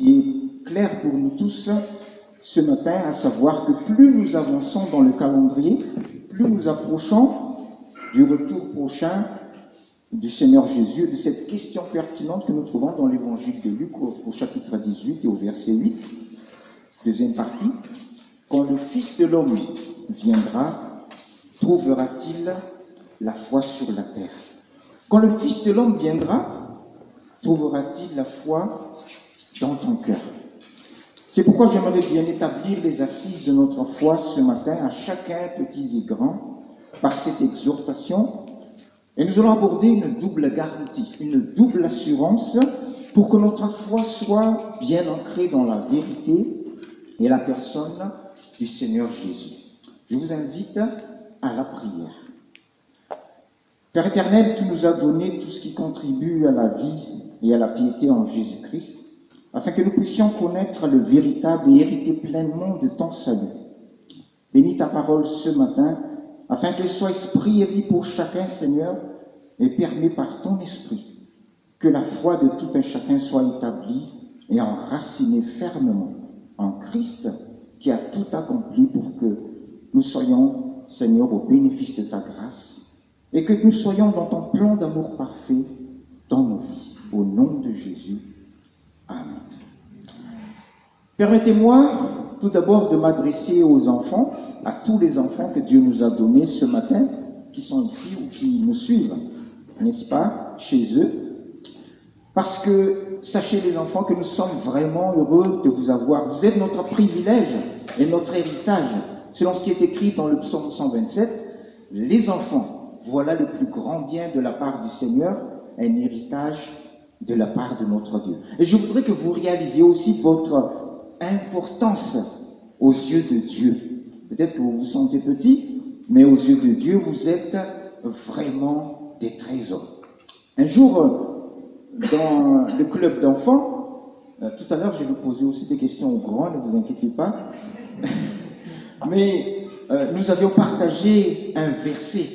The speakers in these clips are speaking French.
est clair pour nous tous ce matin, à savoir que plus nous avançons dans le calendrier, plus nous approchons du retour prochain du Seigneur Jésus, de cette question pertinente que nous trouvons dans l'évangile de Luc au, au chapitre 18 et au verset 8, deuxième partie. Quand le Fils de l'homme viendra, trouvera-t-il la foi sur la terre? Quand le Fils de l'homme viendra, trouvera-t-il la foi dans ton cœur C'est pourquoi j'aimerais bien établir les assises de notre foi ce matin à chacun, petits et grands, par cette exhortation et nous allons aborder une double garantie, une double assurance pour que notre foi soit bien ancrée dans la vérité et la personne du Seigneur Jésus. Je vous invite à la prière. Père éternel, tu nous as donné tout ce qui contribue à la vie et à la piété en Jésus-Christ, afin que nous puissions connaître le véritable et hériter pleinement de ton salut. Bénis ta parole ce matin afin qu'elle soit esprit et vie pour chacun, Seigneur, et permet par ton esprit que la foi de tout un chacun soit établie et enracinée fermement en Christ qui a tout accompli pour que nous soyons, Seigneur, au bénéfice de ta grâce et que nous soyons dans ton plan d'amour parfait dans nos vies. Au nom de Jésus. Amen. Permettez-moi tout d'abord de m'adresser aux enfants à tous les enfants que Dieu nous a donnés ce matin, qui sont ici ou qui nous suivent, n'est-ce pas, chez eux. Parce que sachez les enfants que nous sommes vraiment heureux de vous avoir. Vous êtes notre privilège et notre héritage. Selon ce qui est écrit dans le psaume 127, les enfants, voilà le plus grand bien de la part du Seigneur, un héritage de la part de notre Dieu. Et je voudrais que vous réalisiez aussi votre importance aux yeux de Dieu. Peut-être que vous vous sentez petit, mais aux yeux de Dieu, vous êtes vraiment des trésors. Un jour, dans le club d'enfants, euh, tout à l'heure, je vais vous poser aussi des questions aux grands, ne vous inquiétez pas. Mais euh, nous avions partagé un verset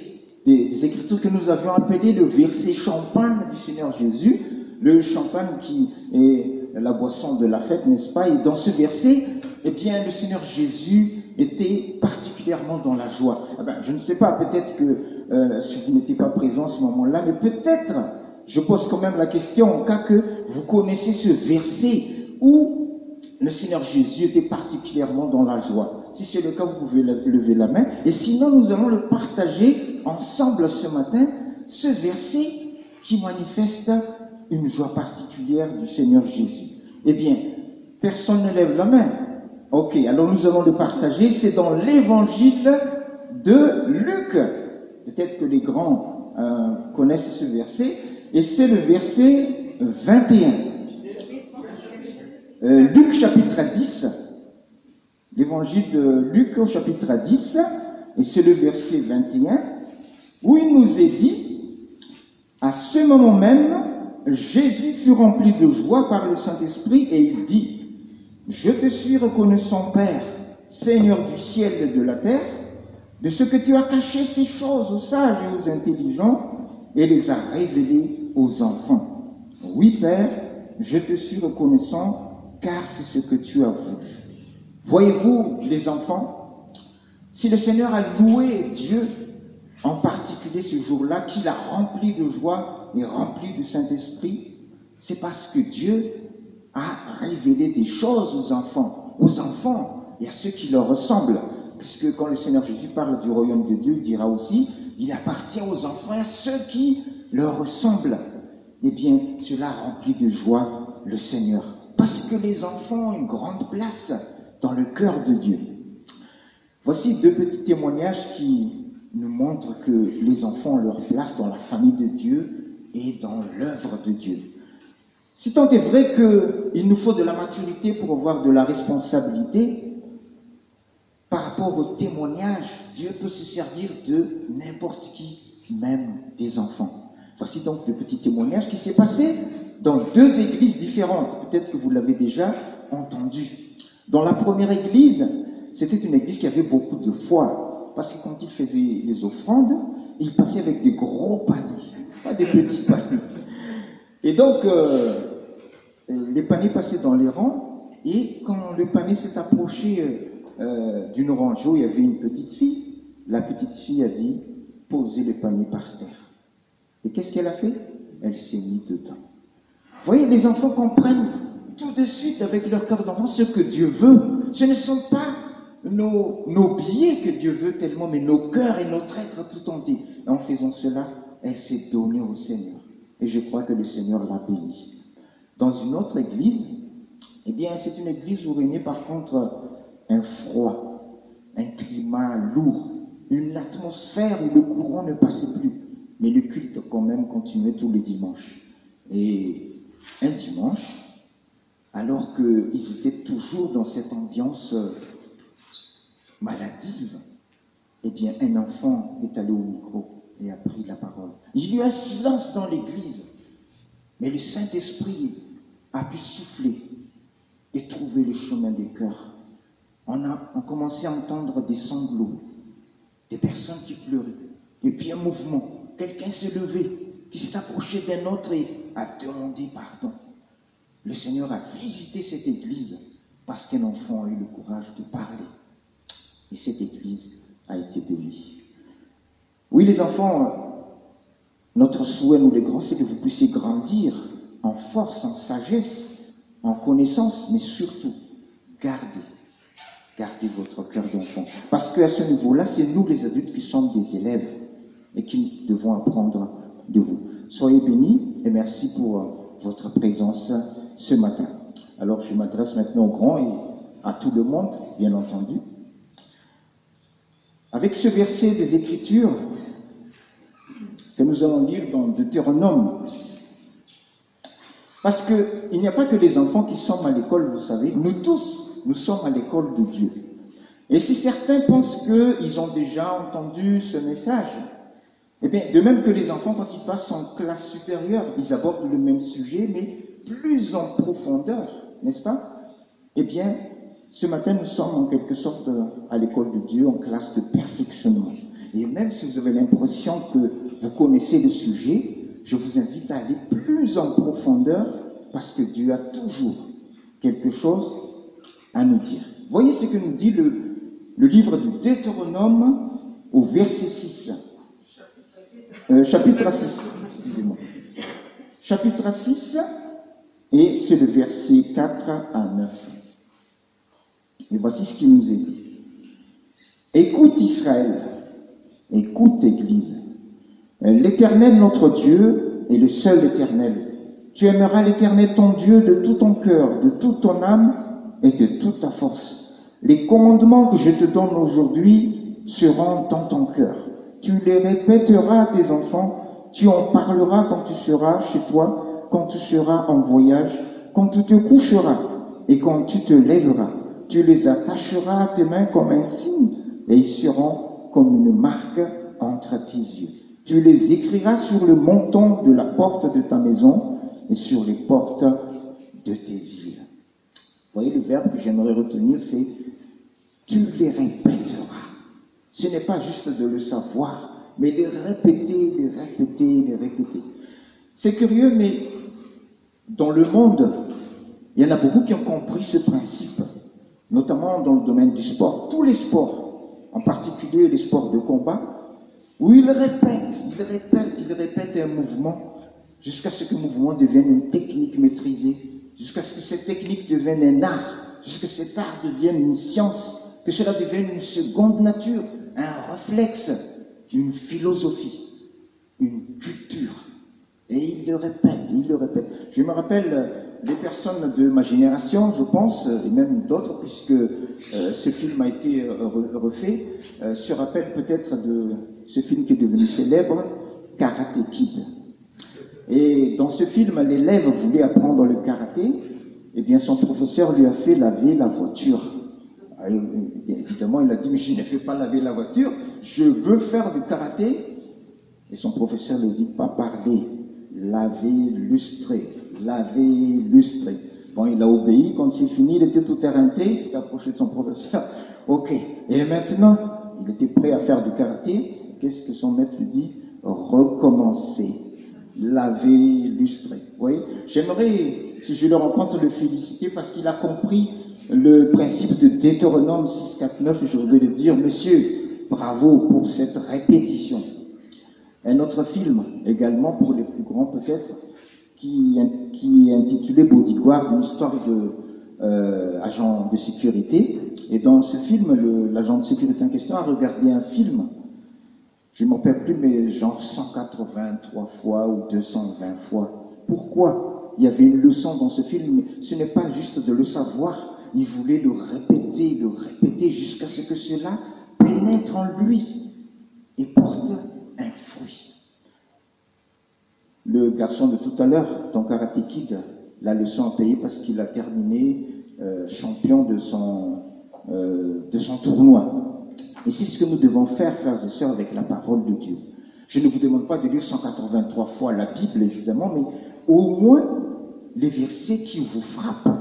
des, des, Écritures que nous avions appelé le verset champagne du Seigneur Jésus, le champagne qui est la boisson de la fête, n'est-ce pas? Et dans ce verset, eh bien, le Seigneur Jésus était particulièrement dans la joie. Ah ben, je ne sais pas, peut-être que euh, si vous n'étiez pas présent à ce moment-là, mais peut-être, je pose quand même la question, en cas que vous connaissez ce verset où le Seigneur Jésus était particulièrement dans la joie. Si c'est le cas, vous pouvez lever la main. Et sinon, nous allons le partager ensemble ce matin, ce verset qui manifeste une joie particulière du Seigneur Jésus. Eh bien, personne ne lève la main. Ok, alors nous allons le partager. C'est dans l'évangile de Luc. Peut-être que les grands euh, connaissent ce verset. Et c'est le verset 21. Euh, Luc chapitre 10. L'évangile de Luc au chapitre 10. Et c'est le verset 21. Où il nous est dit, à ce moment même, Jésus fut rempli de joie par le Saint-Esprit et il dit, je te suis reconnaissant, Père, Seigneur du ciel et de la terre, de ce que tu as caché ces choses aux sages et aux intelligents et les as révélées aux enfants. Oui, Père, je te suis reconnaissant, car c'est ce que tu as voulu. Voyez-vous, les enfants, si le Seigneur a loué Dieu, en particulier ce jour-là, qu'il a rempli de joie et rempli du Saint-Esprit, c'est parce que Dieu à révéler des choses aux enfants, aux enfants et à ceux qui leur ressemblent. Puisque quand le Seigneur Jésus parle du royaume de Dieu, il dira aussi, il appartient aux enfants, à ceux qui leur ressemblent. Eh bien, cela remplit de joie le Seigneur. Parce que les enfants ont une grande place dans le cœur de Dieu. Voici deux petits témoignages qui nous montrent que les enfants ont leur place dans la famille de Dieu et dans l'œuvre de Dieu. Si tant est vrai qu'il nous faut de la maturité pour avoir de la responsabilité, par rapport au témoignage, Dieu peut se servir de n'importe qui, même des enfants. Voici donc le petit témoignage qui s'est passé dans deux églises différentes. Peut-être que vous l'avez déjà entendu. Dans la première église, c'était une église qui avait beaucoup de foi. Parce que quand il faisait les offrandes, il passait avec des gros paniers, des petits paniers. Et donc, euh, les paniers passaient dans les rangs, et quand le panier s'est approché euh, d'une orange où il y avait une petite fille, la petite fille a dit posez le panier par terre. Et qu'est-ce qu'elle a fait? Elle s'est mise dedans. Vous voyez, les enfants comprennent tout de suite avec leur cœur d'enfant ce que Dieu veut. Ce ne sont pas nos, nos biais que Dieu veut tellement, mais nos cœurs et notre être tout entier. Et en faisant cela, elle s'est donnée au Seigneur. Et je crois que le Seigneur l'a bénie. Dans une autre église, eh bien, c'est une église où régnait par contre un froid, un climat lourd, une atmosphère où le courant ne passait plus. Mais le culte quand même continuait tous les dimanches. Et un dimanche, alors qu'ils étaient toujours dans cette ambiance maladive, eh bien, un enfant est allé au micro et a pris la parole. Il y a eu un silence dans l'église, mais le Saint-Esprit a pu souffler et trouver le chemin des cœurs. On a, commencé à entendre des sanglots, des personnes qui pleuraient, et puis un mouvement. Quelqu'un s'est levé, qui s'est approché d'un autre et a demandé pardon. Le Seigneur a visité cette église parce qu'un enfant a eu le courage de parler. Et cette église a été bénie. Oui, les enfants, notre souhait, nous les grands, c'est que vous puissiez grandir en force, en sagesse, en connaissance, mais surtout, gardez, gardez votre cœur d'enfant. Parce qu'à ce niveau-là, c'est nous les adultes qui sommes des élèves et qui devons apprendre de vous. Soyez bénis et merci pour votre présence ce matin. Alors je m'adresse maintenant aux grands et à tout le monde, bien entendu. Avec ce verset des Écritures que nous allons lire dans Deutéronome, parce qu'il n'y a pas que les enfants qui sont à l'école, vous savez, nous tous, nous sommes à l'école de Dieu. Et si certains pensent qu'ils ont déjà entendu ce message, eh bien, de même que les enfants, quand ils passent en classe supérieure, ils abordent le même sujet, mais plus en profondeur, n'est-ce pas? Eh bien, ce matin, nous sommes en quelque sorte à l'école de Dieu, en classe de perfectionnement. Et même si vous avez l'impression que vous connaissez le sujet, je vous invite à aller plus en profondeur parce que Dieu a toujours quelque chose à nous dire. Voyez ce que nous dit le, livre du Deutéronome au verset 6. Euh, chapitre 6, excusez-moi. Chapitre 6, et c'est le verset 4 à 9. Et voici ce qu'il nous est dit. Écoute Israël, écoute Église. L'Éternel, notre Dieu, est le seul Éternel. Tu aimeras l'Éternel, ton Dieu, de tout ton cœur, de toute ton âme et de toute ta force. Les commandements que je te donne aujourd'hui seront dans ton cœur. Tu les répéteras à tes enfants, tu en parleras quand tu seras chez toi, quand tu seras en voyage, quand tu te coucheras et quand tu te lèveras. Tu les attacheras à tes mains comme un signe et ils seront comme une marque entre tes yeux. Tu les écriras sur le montant de la porte de ta maison et sur les portes de tes villes. Vous voyez, le verbe que j'aimerais retenir, c'est tu les répéteras. Ce n'est pas juste de le savoir, mais les répéter, les répéter, les répéter. C'est curieux, mais dans le monde, il y en a beaucoup qui ont compris ce principe, notamment dans le domaine du sport. Tous les sports, en particulier les sports de combat, où ils répètent, ils répètent, ils répètent un mouvement jusqu'à ce que le mouvement devienne une technique maîtrisée, jusqu'à ce que cette technique devienne un art, jusqu'à ce que cet art devienne une science, que cela devienne une seconde nature, un réflexe, une philosophie, une culture. Et il le répète, il le répète. Je me rappelle les personnes de ma génération, je pense, et même d'autres, puisque euh, ce film a été euh, refait, euh, se rappellent peut-être de ce film qui est devenu célèbre, Karate Kid. Et dans ce film, l'élève voulait apprendre le karaté, et bien son professeur lui a fait laver la voiture. Ah, évidemment, il a dit, mais je ne fais pas laver la voiture, je veux faire du karaté. Et son professeur lui dit, pas parler, laver, lustrer, laver, lustrer. Bon, il a obéi, quand c'est fini, il était tout éreinté, il s'est approché de son professeur. Ok, et maintenant, il était prêt à faire du karaté. Qu'est-ce que son maître lui dit? Recommencer, laver, lustrer. Vous voyez? J'aimerais si je le rencontre, le féliciter parce qu'il a compris le principe de Deutéronome 6, 4, 9. Je voudrais lui dire, monsieur, bravo pour cette répétition. Un autre film, également pour les plus grands peut-être, qui, est intitulé Bodyguard, une histoire de euh, de sécurité. Et dans ce film, l'agent de sécurité en question a regardé un film, je ne m'en rappelle plus, mais genre 183 fois ou 220 fois. Pourquoi Il y avait une leçon dans ce film, ce n'est pas juste de le savoir, il voulait le répéter, le répéter jusqu'à ce que cela pénètre en lui et porte un fruit. Le garçon de tout à l'heure, ton Karate Kid, la leçon a payé parce qu'il a terminé euh, champion de son, euh, de son tournoi. Et c'est ce que nous devons faire, frères et sœurs, avec la parole de Dieu. Je ne vous demande pas de lire 183 fois la Bible, évidemment, mais au moins les versets qui vous frappent.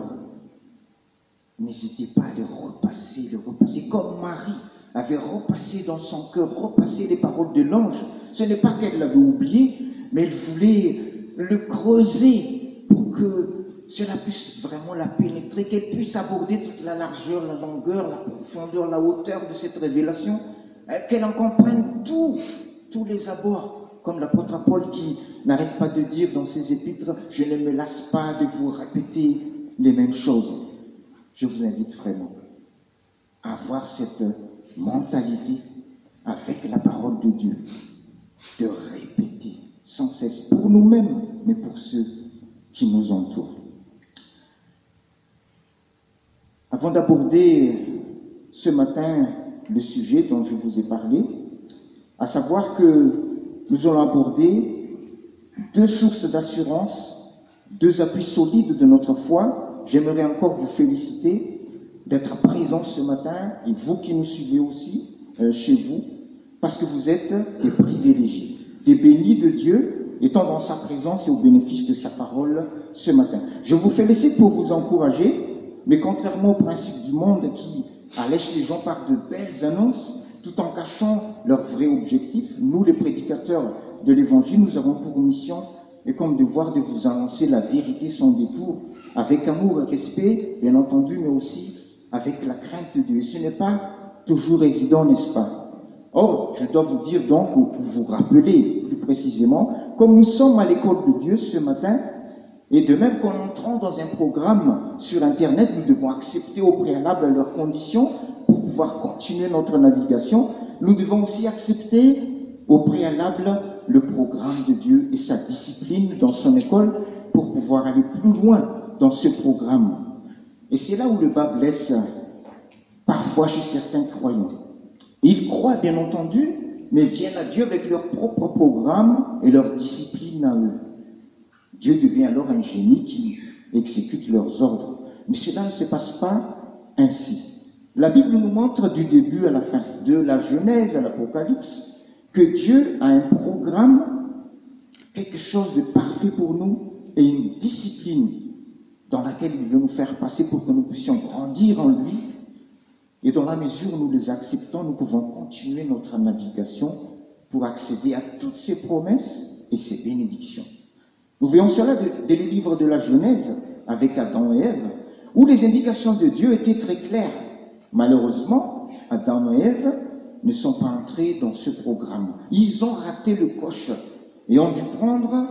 N'hésitez pas à les repasser, les repasser, comme Marie avait repassé dans son cœur, repassé les paroles de l'ange. Ce n'est pas qu'elle l'avait oublié, mais elle voulait le creuser pour que cela puisse vraiment la pénétrer, qu'elle puisse aborder toute la largeur, la longueur, la profondeur, la hauteur de cette révélation, euh, qu'elle en comprenne tout, tous les abords, comme l'apôtre Paul qui n'arrête pas de dire dans ses épîtres, je ne me lasse pas de vous répéter les mêmes choses. Je vous invite vraiment à avoir cette mentalité avec la parole de Dieu, de répéter sans cesse pour nous-mêmes, mais pour ceux qui nous entourent. Avant d'aborder ce matin le sujet dont je vous ai parlé, à savoir que nous allons aborder deux sources d'assurance, deux appuis solides de notre foi. J'aimerais encore vous féliciter d'être présents ce matin et vous qui nous suivez aussi euh, chez vous, parce que vous êtes des privilégiés, des bénis de Dieu, étant dans sa présence et au bénéfice de sa parole ce matin. Je vous félicite pour vous encourager mais contrairement au principe du monde qui allège les gens par de belles annonces, tout en cachant leur vrai objectif, nous, les prédicateurs de l'Évangile, nous avons pour mission et comme devoir de vous annoncer la vérité sans détour, avec amour et respect, bien entendu, mais aussi avec la crainte de Dieu. ce n'est pas toujours évident, n'est-ce pas? Or, je dois vous dire donc, ou vous rappeler plus précisément, comme nous sommes à l'école de Dieu ce matin, et de même qu'en entrant dans un programme sur Internet, nous devons accepter au préalable leurs conditions pour pouvoir continuer notre navigation. Nous devons aussi accepter au préalable le programme de Dieu et sa discipline dans son école pour pouvoir aller plus loin dans ce programme. Et c'est là où le bas blesse parfois chez certains croyants. Ils croient, bien entendu, mais viennent à Dieu avec leur propre programme et leur discipline à eux. Dieu devient alors un génie qui exécute leurs ordres. Mais cela ne se passe pas ainsi. La Bible nous montre du début à la fin, de la Genèse à l'Apocalypse, que Dieu a un programme, quelque chose de parfait pour nous et une discipline dans laquelle il veut nous faire passer pour que nous puissions grandir en lui. Et dans la mesure où nous les acceptons, nous pouvons continuer notre navigation pour accéder à toutes ses promesses et ses bénédictions. Nous voyons cela dès le livre de la Genèse avec Adam et Ève, où les indications de Dieu étaient très claires. Malheureusement, Adam et Ève ne sont pas entrés dans ce programme. Ils ont raté le coche et ont dû prendre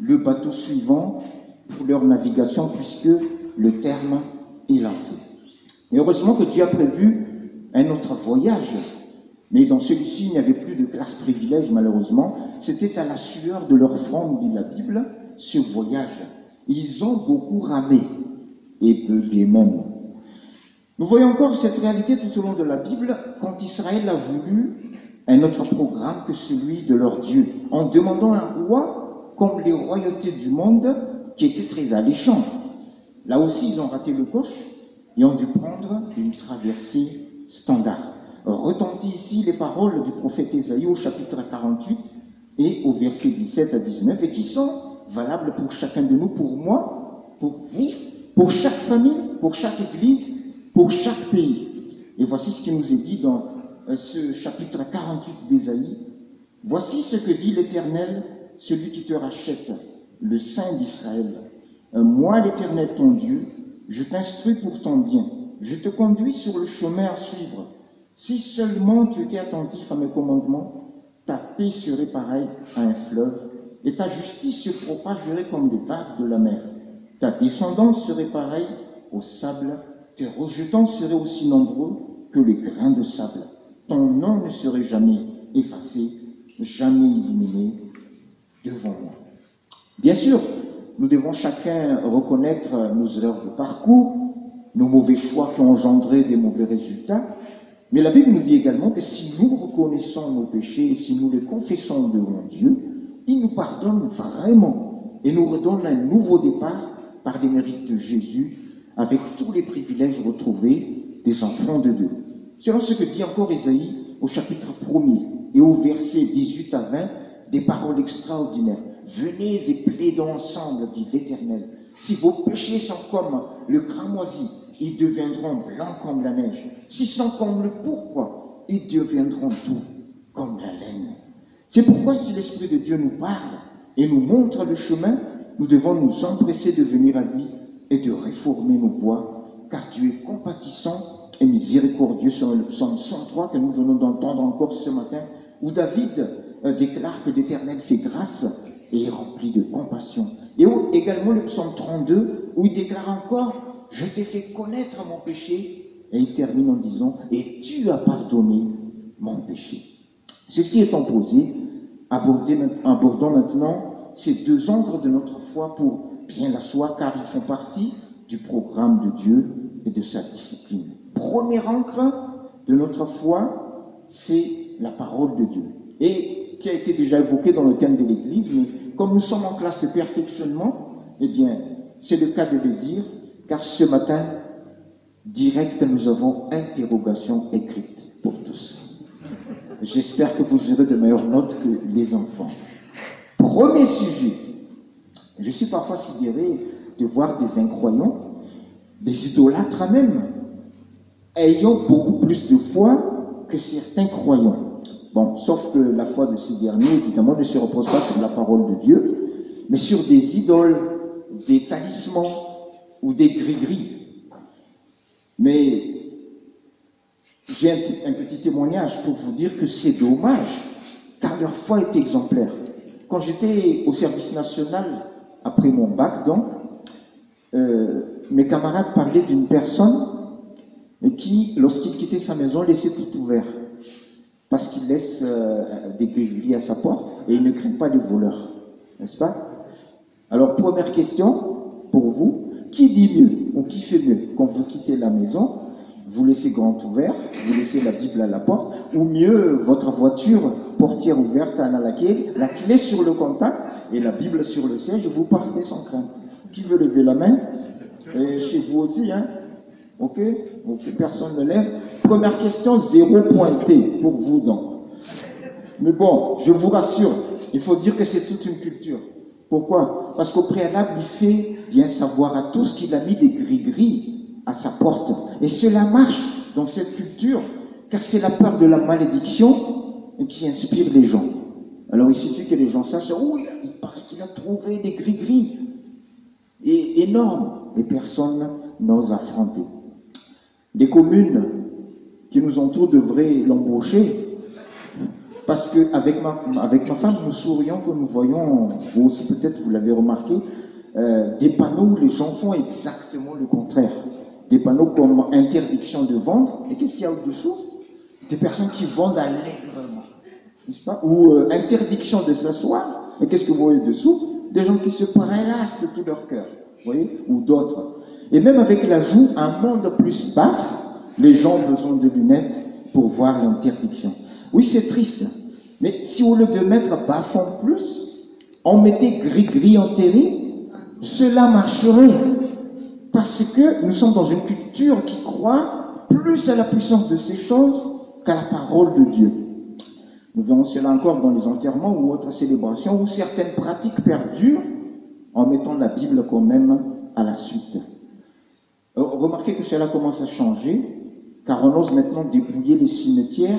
le bateau suivant pour leur navigation puisque le terme est lancé. Et heureusement que Dieu a prévu un autre voyage. Mais dans celui-ci, il n'y avait plus de classe privilège, malheureusement. C'était à la sueur de leur front, dit la Bible, ce voyage. Ils ont beaucoup ramé et bugué même. Nous voyons encore cette réalité tout au long de la Bible quand Israël a voulu un autre programme que celui de leur Dieu, en demandant un roi comme les royautés du monde qui étaient très alléchants. Là aussi, ils ont raté le coche ont dû prendre une traversée standard. Retentit ici les paroles du prophète Ésaïe au chapitre 48 et au verset 17 à 19 et qui sont valable pour chacun de nous, pour moi, pour vous, pour chaque famille, pour chaque église, pour chaque pays. Et voici ce qui nous est dit dans euh, ce chapitre 48 d'Ésaïe. Voici ce que dit l'Éternel, celui qui te rachète, le Saint d'Israël. Moi, l'Éternel ton Dieu, je t'instruis pour ton bien. Je te conduis sur le chemin à suivre. Si seulement tu étais attentif à mes commandements, ta paix serait pareille à un fleuve, et ta justice se propagerait comme les vagues de la mer. Ta descendance serait pareille au sable, tes rejetants seraient aussi nombreux que les grains de sable. Ton nom ne serait jamais effacé, jamais éliminé devant moi. Bien sûr, nous devons chacun reconnaître nos erreurs de parcours, nos mauvais choix qui ont engendré des mauvais résultats, mais la Bible nous dit également que si nous reconnaissons nos péchés et si nous les confessons devant Dieu, il nous pardonne vraiment et nous redonne un nouveau départ par les mérites de Jésus avec tous les privilèges retrouvés des enfants de Dieu. Selon ce que dit encore Isaïe au chapitre 1er et au verset 18 à 20, des paroles extraordinaires. Venez et plaidons ensemble, dit l'Éternel. Si vos péchés sont comme le cramoisi, ils deviendront blancs comme la neige. S'ils sont comme le pourpre, ils deviendront doux comme la laine. C'est pourquoi si l'Esprit de Dieu nous parle et nous montre le chemin, nous devons nous empresser de venir à lui et de réformer nos voies, car Dieu est compatissant et miséricordieux sur le psaume 103 que nous venons d'entendre encore ce matin, où David euh, déclare que l'Éternel fait grâce et rempli de compassion. Et également le psaume 32, où il déclare encore, je t'ai fait connaître mon péché, et il termine en disant, et tu as pardonné mon péché. Ceci étant posé, abordons maintenant ces deux encres de notre foi pour bien l'asseoir, car ils font partie du programme de Dieu et de sa discipline. Premier encre de notre foi, c'est la parole de Dieu. Et qui a été déjà évoqué dans le thème de l'Église, mais comme nous sommes en classe de perfectionnement, eh bien, c'est le cas de le dire, car ce matin, direct, nous avons interrogation écrite pour tous. J'espère que vous aurez de meilleures notes que les enfants. Premier sujet. Je suis parfois sidéré de voir des incroyants, des idolâtres même, ayant beaucoup plus de foi que certains croyants. Bon, sauf que la foi de ces derniers, évidemment, ne se repose pas sur la parole de Dieu, mais sur des idoles, des talismans ou des gris-gris. Mais j'ai un, petit témoignage pour vous dire que c'est dommage, car leur foi est exemplaire. Quand j'étais au service national, après mon bac, donc, euh, mes camarades parlaient d'une personne qui, lorsqu'il quittait sa maison, laissait tout ouvert. Parce qu'il laisse euh, des grilles à sa porte et il ne craint pas les voleurs. N'est-ce pas? Alors, première question pour vous. Qui dit mieux ou qui fait mieux quand vous quittez la maison vous laissez grand ouvert, vous laissez la Bible à la porte, ou mieux, votre voiture, portière ouverte à la clé, la clé sur le contact et la Bible sur le siège, vous partez sans crainte? Qui veut lever la main? Chez vous aussi, hein? Ok, personne ne lève. Première question, zéro pointé pour vous donc. Mais bon, je vous rassure, il faut dire que c'est toute une culture. Pourquoi? Parce qu'au préalable, il fait bien savoir à tous qu'il a mis des gris-gris à sa porte. Et cela marche dans cette culture, car c'est la peur de la malédiction qui inspire les gens. Alors il suffit que les gens sachent, oui, il paraît qu'il a trouvé des gris-gris et énormes, et personne n'ose affronter. Les communes qui nous entourent devraient l'embaucher, parce qu'avec ma, avec ma femme, nous sourions quand nous voyons, vous aussi peut-être vous l'avez remarqué, euh, des panneaux où les gens font exactement le contraire des panneaux comme interdiction de vendre. Et qu'est-ce qu'il y a au-dessous? Des personnes qui vendent allègrement, n'est-ce pas? Ou euh, interdiction de s'asseoir. Et qu'est-ce que vous voyez dessous Des gens qui se prélassent de tout leur cœur, vous voyez? Ou d'autres. Et même avec l'ajout, un monde plus bas, les gens ont besoin de lunettes pour voir l'interdiction. Oui, c'est triste. Mais si au lieu de mettre bas en plus, on mettait gris-gris enterré, cela marcherait. Parce que nous sommes dans une culture qui croit plus à la puissance de ces choses qu'à la parole de Dieu. Nous verrons cela encore dans les enterrements ou autres célébrations où certaines pratiques perdurent en mettant la Bible quand même à la suite. Euh, remarquez que cela commence à changer, car on ose maintenant dépouiller les cimetières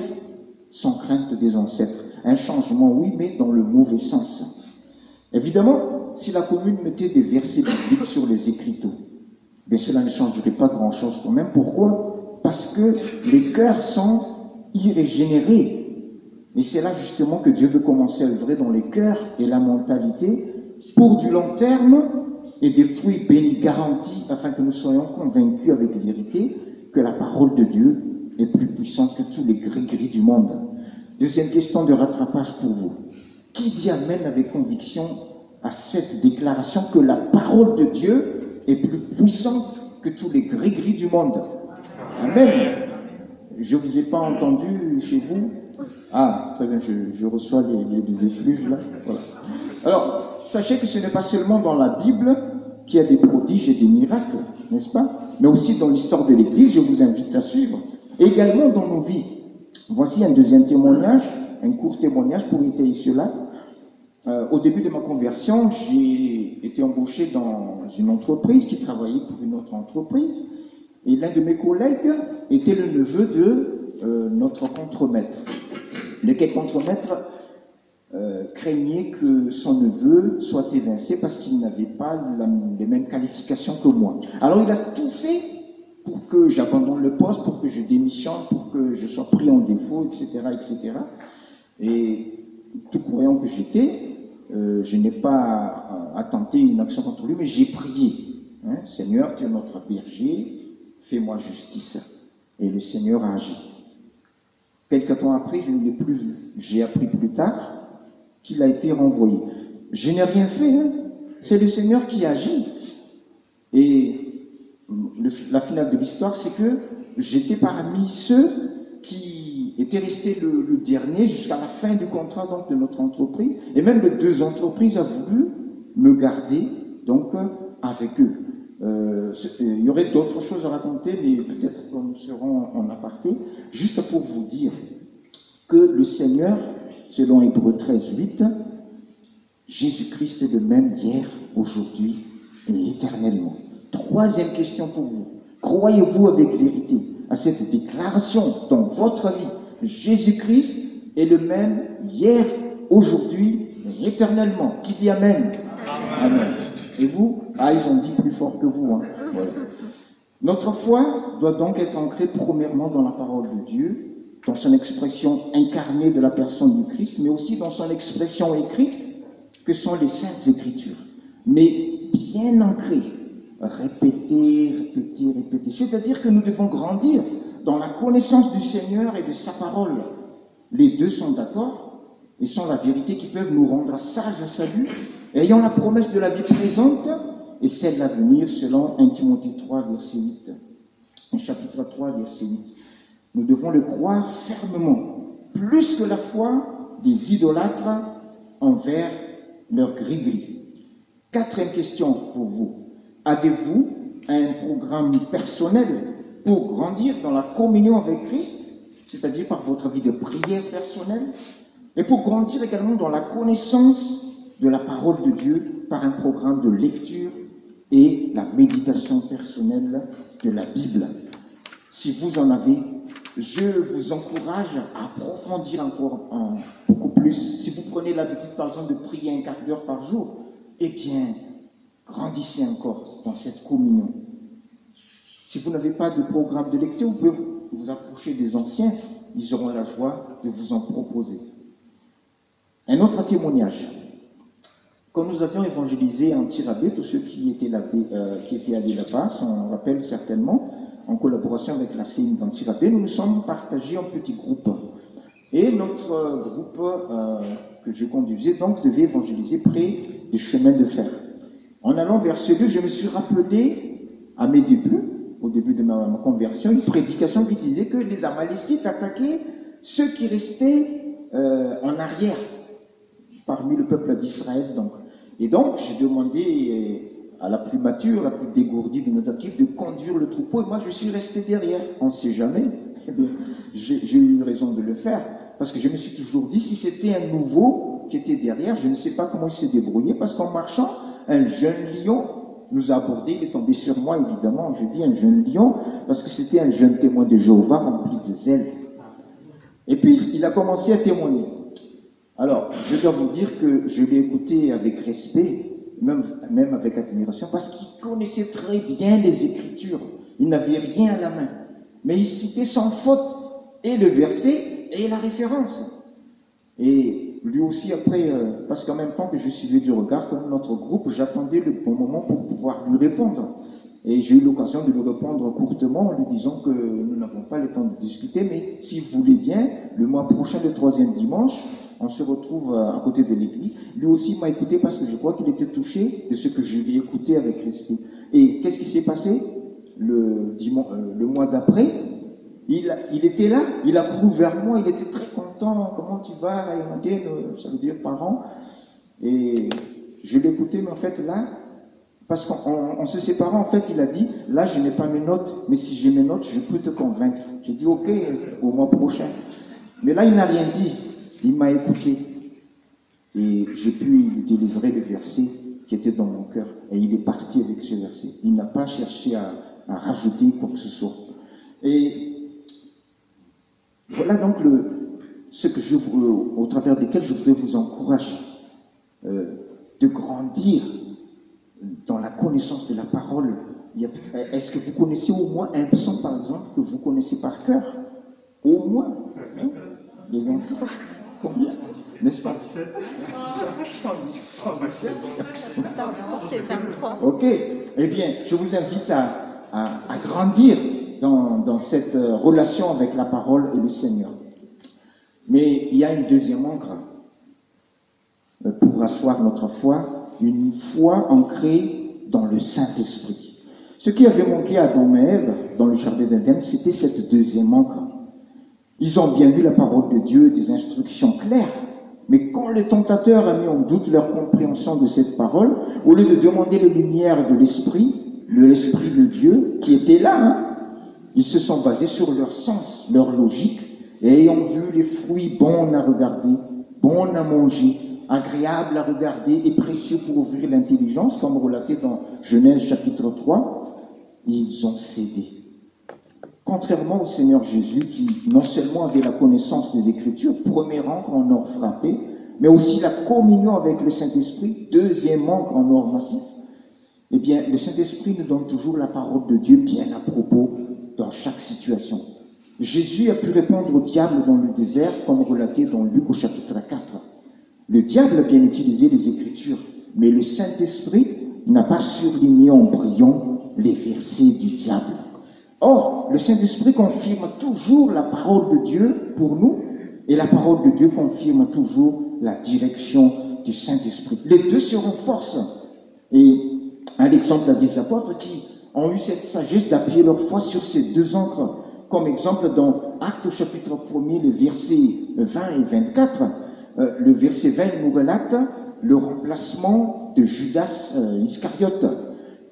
sans crainte des ancêtres. Un changement, oui, mais dans le mauvais sens. Évidemment, si la commune mettait des versets bibliques sur les écriteaux Mais cela ne changerait pas grand-chose quand même. Pourquoi? Parce que les cœurs sont irrégénérés. Et c'est là justement que Dieu veut commencer à œuvrer dans les cœurs et la mentalité pour du long terme et des fruits bénis garantis afin que nous soyons convaincus avec vérité que la parole de Dieu est plus puissante que tous les gris-gris du monde. Deuxième question de rattrapage pour vous. Qui dit Amen avec conviction à cette déclaration que la parole de Dieu est plus puissante que tous les gris-gris du monde? Amen. Je ne vous ai pas entendu chez vous? Ah, très bien, je, reçois les, les, là. Alors, sachez que ce n'est pas seulement dans la Bible qu'il y a des prodiges et des miracles, n'est-ce pas? Mais aussi dans l'histoire de l'Église, je vous invite à suivre. également dans nos vies. Voici un deuxième témoignage, un court témoignage pour étayer cela. Euh, au début de ma conversion, j'ai été embauché dans une entreprise qui travaillait pour une autre entreprise. Et l'un de mes collègues était le neveu de euh, notre contremaître. Lequel contremaître? Euh, craignait que son neveu soit évincé parce qu'il n'avait pas les mêmes qualifications que moi. Alors il a tout fait pour que j'abandonne le poste, pour que je démissionne, pour que je sois pris en défaut, etc., etc. Et tout croyant que j'étais, euh, je n'ai pas attenté une action contre lui, mais j'ai prié. Hein, Seigneur, tu es notre berger, fais-moi justice. Et le Seigneur a agi. Quelques temps après, je ne l'ai plus vu. J'ai appris plus tard qu'il a été renvoyé. Je n'ai rien fait. Hein. C'est le Seigneur qui agit. Et la finale de l'histoire, c'est que j'étais parmi ceux qui étaient restés le, dernier jusqu'à la fin du contrat de notre entreprise. Et même les deux entreprises ont voulu me garder donc avec eux. Euh, il y aurait d'autres choses à raconter, mais peut-être que nous serons en aparté, juste pour vous dire que le Seigneur selon Hébreu 13, 8, Jésus-Christ est le même hier, aujourd'hui et éternellement. Troisième question pour vous. Croyez-vous avec vérité à cette déclaration dans votre vie Jésus-Christ est le même hier, aujourd'hui et éternellement? Qui dit Amen? Amen. Et vous? Ah, ils ont dit plus fort que vous. Hein. Notre foi doit donc être ancrée premièrement dans la parole de Dieu dans son expression incarnée de la personne du Christ, mais aussi dans son expression écrite, que sont les saintes écritures. Mais bien ancrées, répétées, répétées, répétées. C'est-à-dire que nous devons grandir dans la connaissance du Seigneur et de sa parole. Les deux sont d'accord et sont la vérité qui peuvent nous rendre sages au salut, ayant la promesse de la vie présente et celle d'avenir selon 1 Timothée 3, verset 8. Chapitre 3, verset 8. Nous devons le croire fermement, plus que la foi des idolâtres envers leur gris-gris. Quatrième question pour vous. Avez-vous un programme personnel pour grandir dans la communion avec Christ, c'est-à-dire par votre vie de prière personnelle, et pour grandir également dans la connaissance de la parole de Dieu par un programme de lecture et la méditation personnelle de la Bible? Si vous en avez, je vous encourage à approfondir encore beaucoup plus. Si vous prenez l'habitude, par exemple, de prier un quart d'heure par jour, eh bien, grandissez encore dans cette communion. Si vous n'avez pas de programme de lecture, vous pouvez vous approcher des anciens, ils auront la joie de vous en proposer. Un autre témoignage. Quand nous avions évangélisé Antirabé, tous ceux qui étaient, euh, qui étaient allés là-bas s'en rappellent certainement, en collaboration avec la CIN d'Antirabé, nous nous sommes partagés en petits groupes. Et notre groupe euh, que je conduisais donc devait évangéliser près du chemin de fer. En allant vers ce lieu, je me suis rappelé à mes débuts, au début de ma, conversion, une prédication qui disait que les Amalécites attaquaient ceux qui restaient euh, en arrière parmi le peuple d'Israël. Donc. Et donc, j'ai demandé à la plus mature, la plus dégourdie de notre équipe, de conduire le troupeau. Et moi, je suis resté derrière. On ne sait jamais. Eh j'ai eu raison de le faire. Parce que je me suis toujours dit, si c'était un nouveau qui était derrière, je ne sais pas comment il s'est débrouillé. Parce qu'en marchant, un jeune lion nous a abordé. Il est tombé sur moi, évidemment. Je dis un jeune lion, parce que c'était un jeune témoin de Jéhovah rempli de zèle. Et puis, il a commencé à témoigner. Alors, je dois vous dire que je l'ai écouté avec respect même, avec admiration, parce qu'il connaissait très bien les Écritures. Il n'avait rien à la main. Mais il citait sans faute et le verset et la référence. Et lui aussi, après, euh, parce qu'en même temps que je suivais du regard comme notre groupe, j'attendais le bon moment pour pouvoir lui répondre. Et j'ai eu l'occasion de lui répondre courtement en lui disant que nous n'avons pas le temps de discuter, mais si vous voulez bien, le mois prochain, le troisième dimanche, on se retrouve à côté de l'église. Lui aussi m'a écouté parce que je crois qu'il était touché de ce que je lui ai écouté avec respect. Et qu'est-ce qui s'est passé? Le, dimanche, euh, le mois d'après il, il, était là, il a couru vers moi, il était très content. Comment tu vas, euh, Ça veut dire parent. Et je écouté, mais en fait là, parce qu'en se séparant, en fait, il a dit, là, je n'ai pas mes notes, mais si j'ai mes notes, je peux te convaincre. J'ai dit, ok, au mois prochain. Mais là, il n'a rien dit. Il m'a écouté. Et j'ai pu délivrer le verset qui était dans mon cœur. Et il est parti avec ce verset. Il n'a pas cherché à, rajouter quoi que ce soit. Et voilà donc ce que je, au travers desquels je voudrais vous encourager euh, de grandir dans la connaissance de la parole. Est-ce que vous connaissez au moins un psaume, par exemple, que vous connaissez par cœur? Au moins hein Les Combien? N'est-ce pas? 117 C'est 23. Ok. Eh bien, je vous invite à, à, grandir dans, dans cette euh, relation avec la parole et le Seigneur. Mais il y a une deuxième encre euh, pour asseoir notre foi une foi ancrée dans le Saint-Esprit. Ce qui avait manqué à Adam et Ève dans le jardin d'Éden, c'était cette deuxième encre. Ils ont bien lu la parole de Dieu, des instructions claires, mais quand le tentateur a mis en doute leur compréhension de cette parole, au lieu de demander les lumières de l'Esprit, l'Esprit de Dieu qui était là, hein, ils se sont basés sur leur sens, leur logique, et ayant vu les fruits bons à regarder, bons à manger, agréable à regarder et précieux pour ouvrir l'intelligence, comme relaté dans Genèse chapitre 3, ils ont cédé. Contrairement au Seigneur Jésus, qui non seulement avait la connaissance des Écritures, premier rang en or frappé, mais aussi la communion avec le Saint-Esprit, deuxième rang en or massif, eh bien, le Saint-Esprit nous donne toujours la parole de Dieu bien à propos dans chaque situation. Jésus a pu répondre au diable dans le désert, comme relaté dans Luc au chapitre 4. Le diable a bien utilisé les Écritures, mais le Saint-Esprit n'a pas surligné en brillant les versets du diable. Or, le Saint-Esprit confirme toujours la parole de Dieu pour nous, et la parole de Dieu confirme toujours la direction du Saint-Esprit. Les deux se renforcent. Et un exemple des apôtres qui ont eu cette sagesse d'appuyer leur foi sur ces deux encres, comme exemple dans Actes chapitre 1er, les versets 20 et 24, euh, le verset 20 nous relate le remplacement de Judas euh, Iscariote.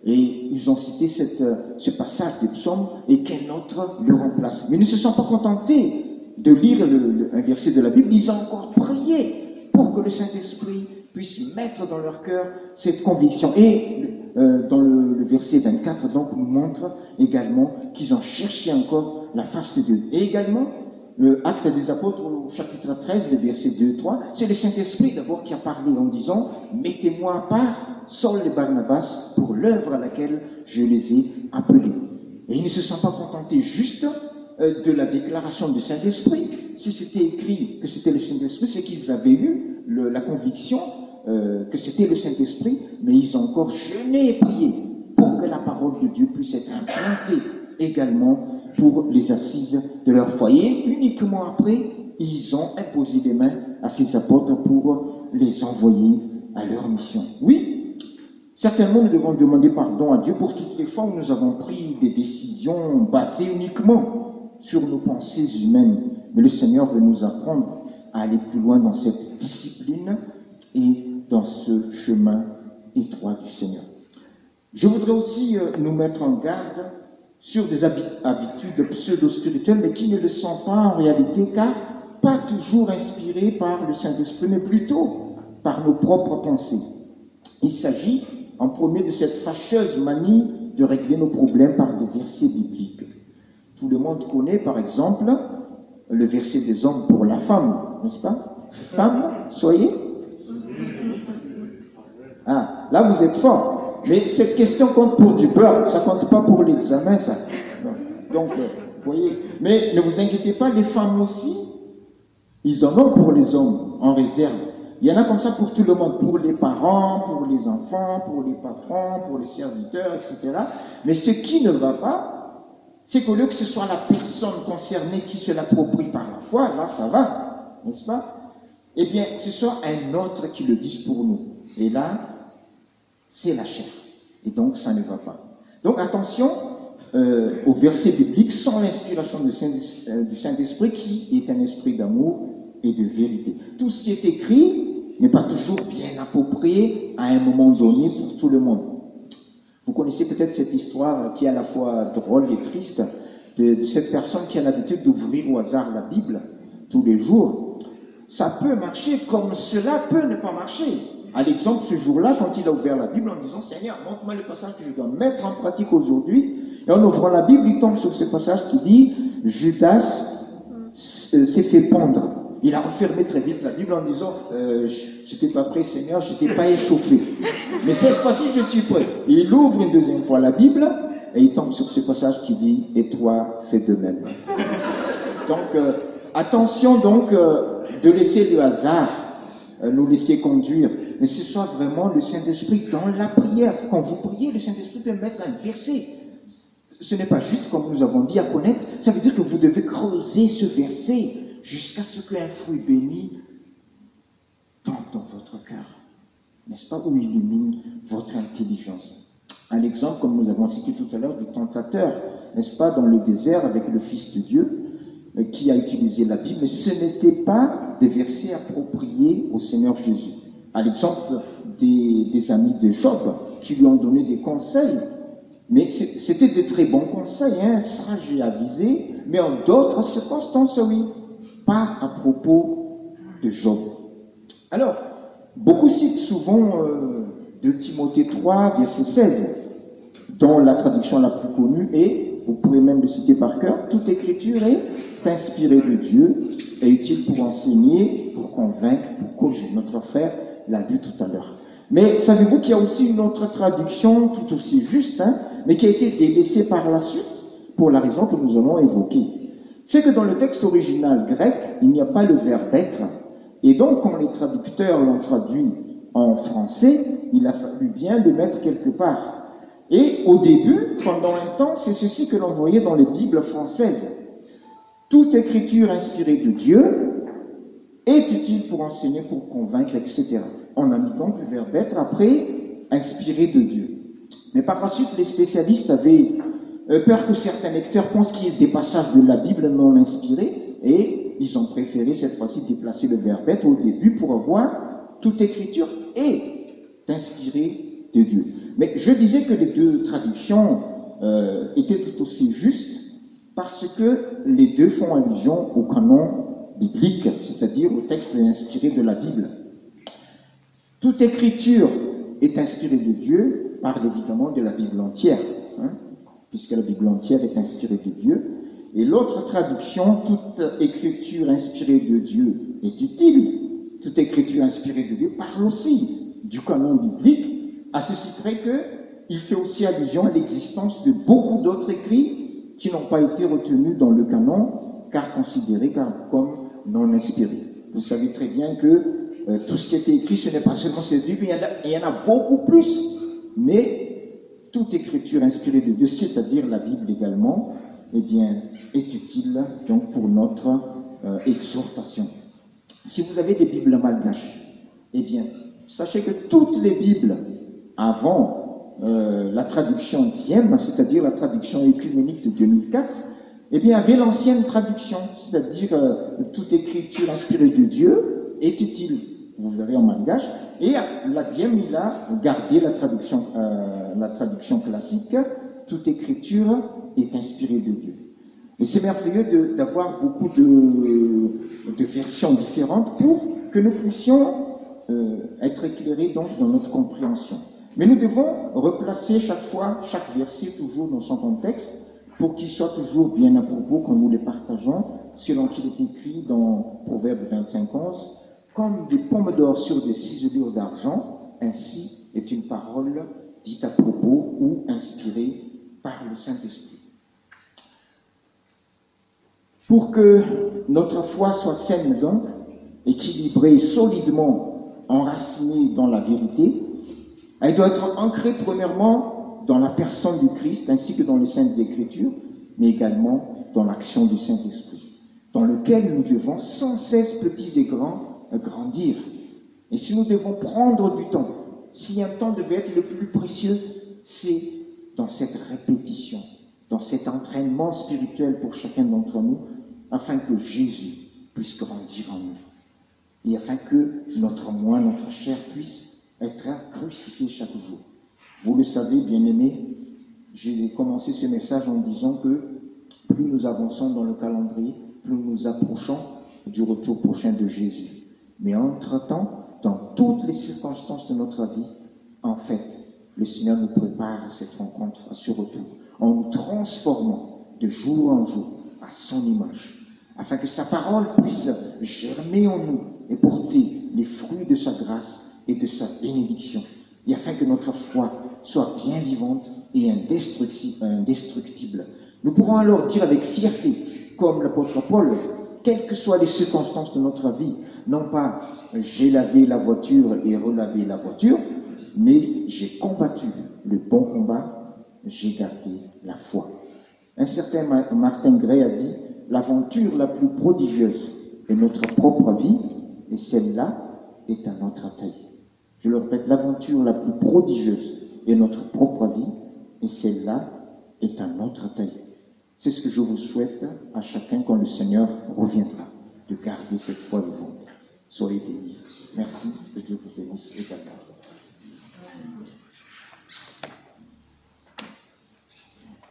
Et ils ont cité euh, ce passage des psaumes et qu'un autre le remplace? Mais ils ne se sont pas contentés de lire un verset de la Bible, ils ont encore prié pour que le Saint-Esprit puisse mettre dans leur cœur cette conviction. Et dans le, le, verset 24, donc, nous montre également qu'ils ont cherché encore la face de Dieu. Et également, le Acte des Apôtres au chapitre 13, le verset 2 3, c'est le Saint-Esprit d'abord qui a parlé en disant Mettez-moi à part Saul et Barnabas pour l'œuvre à laquelle je les ai appelés. Et ils ne se sont pas contentés juste euh, de la déclaration du Saint-Esprit. Si c'était écrit que c'était le Saint-Esprit, c'est qu'ils avaient eu la conviction euh, que c'était le Saint-Esprit, mais ils ont encore jeûné et prié pour que la parole de Dieu puisse être implantée également pour les assises de leur foyer. Uniquement après, ils ont imposé des mains à ces apôtres pour les envoyer à leur mission. Oui, certainement nous devons demander pardon à Dieu pour toutes les fois où nous avons pris des décisions basées uniquement sur nos pensées humaines. Mais le Seigneur veut nous apprendre à aller plus loin dans cette discipline et dans ce chemin étroit du Seigneur. Je voudrais aussi euh, nous mettre en garde sur des habitudes pseudo-spirituelles, mais qui ne le sont pas en réalité, car pas toujours inspirées par le Saint-Esprit, mais plutôt par nos propres pensées. Il s'agit en premier de cette fâcheuse manie de régler nos problèmes par des versets bibliques. Tout le monde connaît, par exemple, le verset des hommes pour la femme, n'est-ce pas? Femme, soyez. Ah, là vous êtes fort. Mais cette question compte pour du beurre, ça compte pas pour l'examen, ça. Donc, euh, vous voyez. Mais ne vous inquiétez pas, les femmes aussi, ils en ont pour les hommes en réserve. Il y en a comme ça pour tout le monde, pour les parents, pour les enfants, pour les patrons, pour les serviteurs, etc. Mais ce qui ne va pas, c'est qu'au lieu que ce soit la personne concernée qui se l'approprie par la foi, là ça va, n'est-ce pas? Eh bien, ce soit un autre qui le dise pour nous. Et là, c'est la chair. Et donc, ça ne va pas. Donc, attention euh, au verset biblique sans l'inspiration euh, du Saint-Esprit qui est un esprit d'amour et de vérité. Tout ce qui est écrit n'est pas toujours bien approprié à un moment donné pour tout le monde. Vous connaissez peut-être cette histoire qui est à la fois drôle et triste de, cette personne qui a l'habitude d'ouvrir au hasard la Bible tous les jours. Ça peut marcher comme cela peut ne pas marcher. À l'exemple, ce jour-là, quand il a ouvert la Bible en disant Seigneur, montre-moi le passage que je dois mettre en pratique aujourd'hui. Et en ouvrant la Bible, il tombe sur ce passage qui dit Judas s'est fait pendre. Il a refermé très vite la Bible en disant euh, J'étais pas prêt, Seigneur, j'étais pas échauffé. Mais cette fois-ci, je suis prêt. il ouvre une deuxième fois la Bible et il tombe sur ce passage qui dit Et toi, fais de même. Donc, euh, attention donc euh, de laisser le hasard nous laisser conduire, mais ce soit vraiment le Saint-Esprit dans la prière. Quand vous priez, le Saint-Esprit peut mettre un verset. Ce n'est pas juste, comme nous avons dit, à connaître, ça veut dire que vous devez creuser ce verset jusqu'à ce qu'un fruit béni tombe dans votre cœur. N'est-ce pas? Où illumine votre intelligence. Un exemple, comme nous avons cité tout à l'heure, du tentateur, n'est-ce pas, dans le désert avec le Fils de Dieu, euh, qui a utilisé la Bible, mais ce n'était pas des versets appropriés au Seigneur Jésus. À l'exemple des, amis de Job, qui lui ont donné des conseils, mais c'était de très bons conseils, hein, sages et avisés, mais en d'autres circonstances, oui pas à propos de Job. Alors, beaucoup citent souvent euh, de Timothée 3, verset 16, dont la traduction la plus connue est, vous pouvez même le citer par cœur, toute écriture est inspirée de Dieu et utile pour enseigner, pour convaincre, pour corriger. Notre frère l'a vu tout à l'heure. Mais savez-vous qu'il y a aussi une autre traduction tout aussi juste, hein, mais qui a été délaissée par la suite pour la raison que nous allons évoquer? C'est que dans le texte original grec, il n'y a pas le verbe être. Et donc, quand les traducteurs l'ont traduit en français, il a fallu bien le mettre quelque part. Et au début, pendant un temps, c'est ceci que l'on voyait dans les Bibles françaises. Toute écriture inspirée de Dieu est utile pour enseigner, pour convaincre, etc. On a mis donc le verbe être après inspiré de Dieu. Mais par la suite, les spécialistes avaient euh, peur que certains lecteurs pensent qu'il y ait des passages de la Bible non inspirés, et ils ont préféré cette fois-ci déplacer le verbe être au début pour avoir toute écriture est inspirée de Dieu. Mais je disais que les deux traductions euh, étaient tout aussi justes parce que les deux font allusion au canon biblique, c'est-à-dire au texte inspiré de la Bible. Toute écriture est inspirée de Dieu, parle évidemment de la Bible entière. Hein puisque la Bible entière est inspirée de Dieu. Et l'autre traduction, toute écriture inspirée de Dieu est utile. Toute écriture inspirée de Dieu parle aussi du canon biblique, à ceci près qu'il fait aussi allusion à l'existence de beaucoup d'autres écrits qui n'ont pas été retenus dans le canon, car considérés comme non inspirés. Vous savez très bien que euh, tout ce qui a été écrit, ce n'est pas seulement cette Bible, il y en a beaucoup plus. Mais toute écriture inspirée de Dieu, c'est-à-dire la Bible également, eh bien, est utile donc pour notre euh, exhortation. Si vous avez des Bibles malgaches, eh bien, sachez que toutes les Bibles avant euh, la traduction Diem, c'est-à-dire la traduction écuménique de 2004, eh bien, avaient l'ancienne traduction, c'est-à-dire euh, toute écriture inspirée de Dieu est utile. Vous verrez en malgache. Et la Diem, il a gardé la traduction, euh, la traduction classique. Toute écriture est inspirée de Dieu. Et c'est merveilleux d'avoir beaucoup de, versions différentes pour que nous puissions être éclairés dans notre compréhension. Mais nous devons replacer chaque fois, chaque verset toujours dans son contexte pour qu'il soit toujours bien à propos quand nous les partageons, selon qu'il est écrit dans Proverbe 25, 11 comme des pommes d'or sur des ciselures d'argent, ainsi est une parole dite à propos ou inspirée par le Saint-Esprit. Pour que notre foi soit saine donc, équilibrée, solidement enracinée dans la vérité, elle doit être ancrée premièrement dans la personne du Christ ainsi que dans les saintes écritures, mais également dans l'action du Saint-Esprit, dans lequel nous devons sans cesse, petits et grands, grandir. Et si nous devons prendre du temps, si un temps devait être le plus précieux, c'est dans cette répétition, dans cet entraînement spirituel pour chacun d'entre nous, afin que Jésus puisse grandir en nous et afin que notre moi, notre chair puisse être crucifié chaque jour. Vous le savez, bien-aimés, j'ai commencé ce message en disant que plus nous avançons dans le calendrier, plus nous approchons du retour prochain de Jésus. Mais entre-temps, dans toutes les circonstances de notre vie, en fait, le Seigneur nous prépare à cette rencontre, à ce retour, en nous transformant de jour en jour à son image, afin que sa parole puisse germer en nous et porter les fruits de sa grâce et de sa bénédiction, et afin que notre foi soit bien vivante et indestructible. Nous pourrons alors dire avec fierté, comme l'apôtre Paul, quelles que soient les circonstances de notre vie, non pas j'ai lavé la voiture et relavé la voiture, mais j'ai combattu le bon combat, j'ai gardé la foi. Un certain Martin Gray a dit, l'aventure la plus prodigieuse est notre propre vie, et celle-là est à notre taille. Je le répète, l'aventure la plus prodigieuse est notre propre vie, et celle-là est à notre taille. C'est ce que je vous souhaite à chacun quand le Seigneur reviendra, de garder cette foi vivante. Soyez bénis. Merci, que Dieu vous bénisse également.